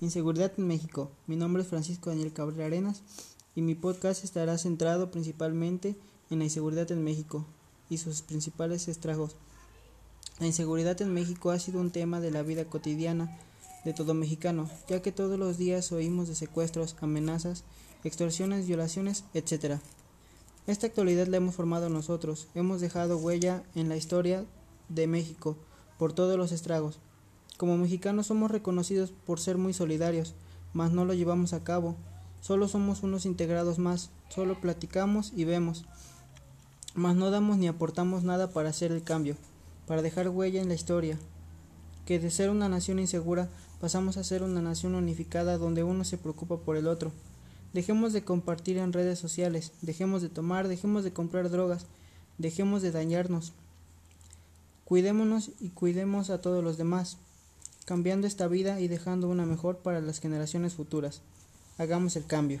Inseguridad en México. Mi nombre es Francisco Daniel Cabrera Arenas y mi podcast estará centrado principalmente en la inseguridad en México y sus principales estragos. La inseguridad en México ha sido un tema de la vida cotidiana de todo mexicano, ya que todos los días oímos de secuestros, amenazas, extorsiones, violaciones, etc. Esta actualidad la hemos formado nosotros, hemos dejado huella en la historia de México por todos los estragos. Como mexicanos somos reconocidos por ser muy solidarios, mas no lo llevamos a cabo. Solo somos unos integrados más, solo platicamos y vemos, mas no damos ni aportamos nada para hacer el cambio, para dejar huella en la historia. Que de ser una nación insegura pasamos a ser una nación unificada donde uno se preocupa por el otro. Dejemos de compartir en redes sociales, dejemos de tomar, dejemos de comprar drogas, dejemos de dañarnos. Cuidémonos y cuidemos a todos los demás cambiando esta vida y dejando una mejor para las generaciones futuras. Hagamos el cambio.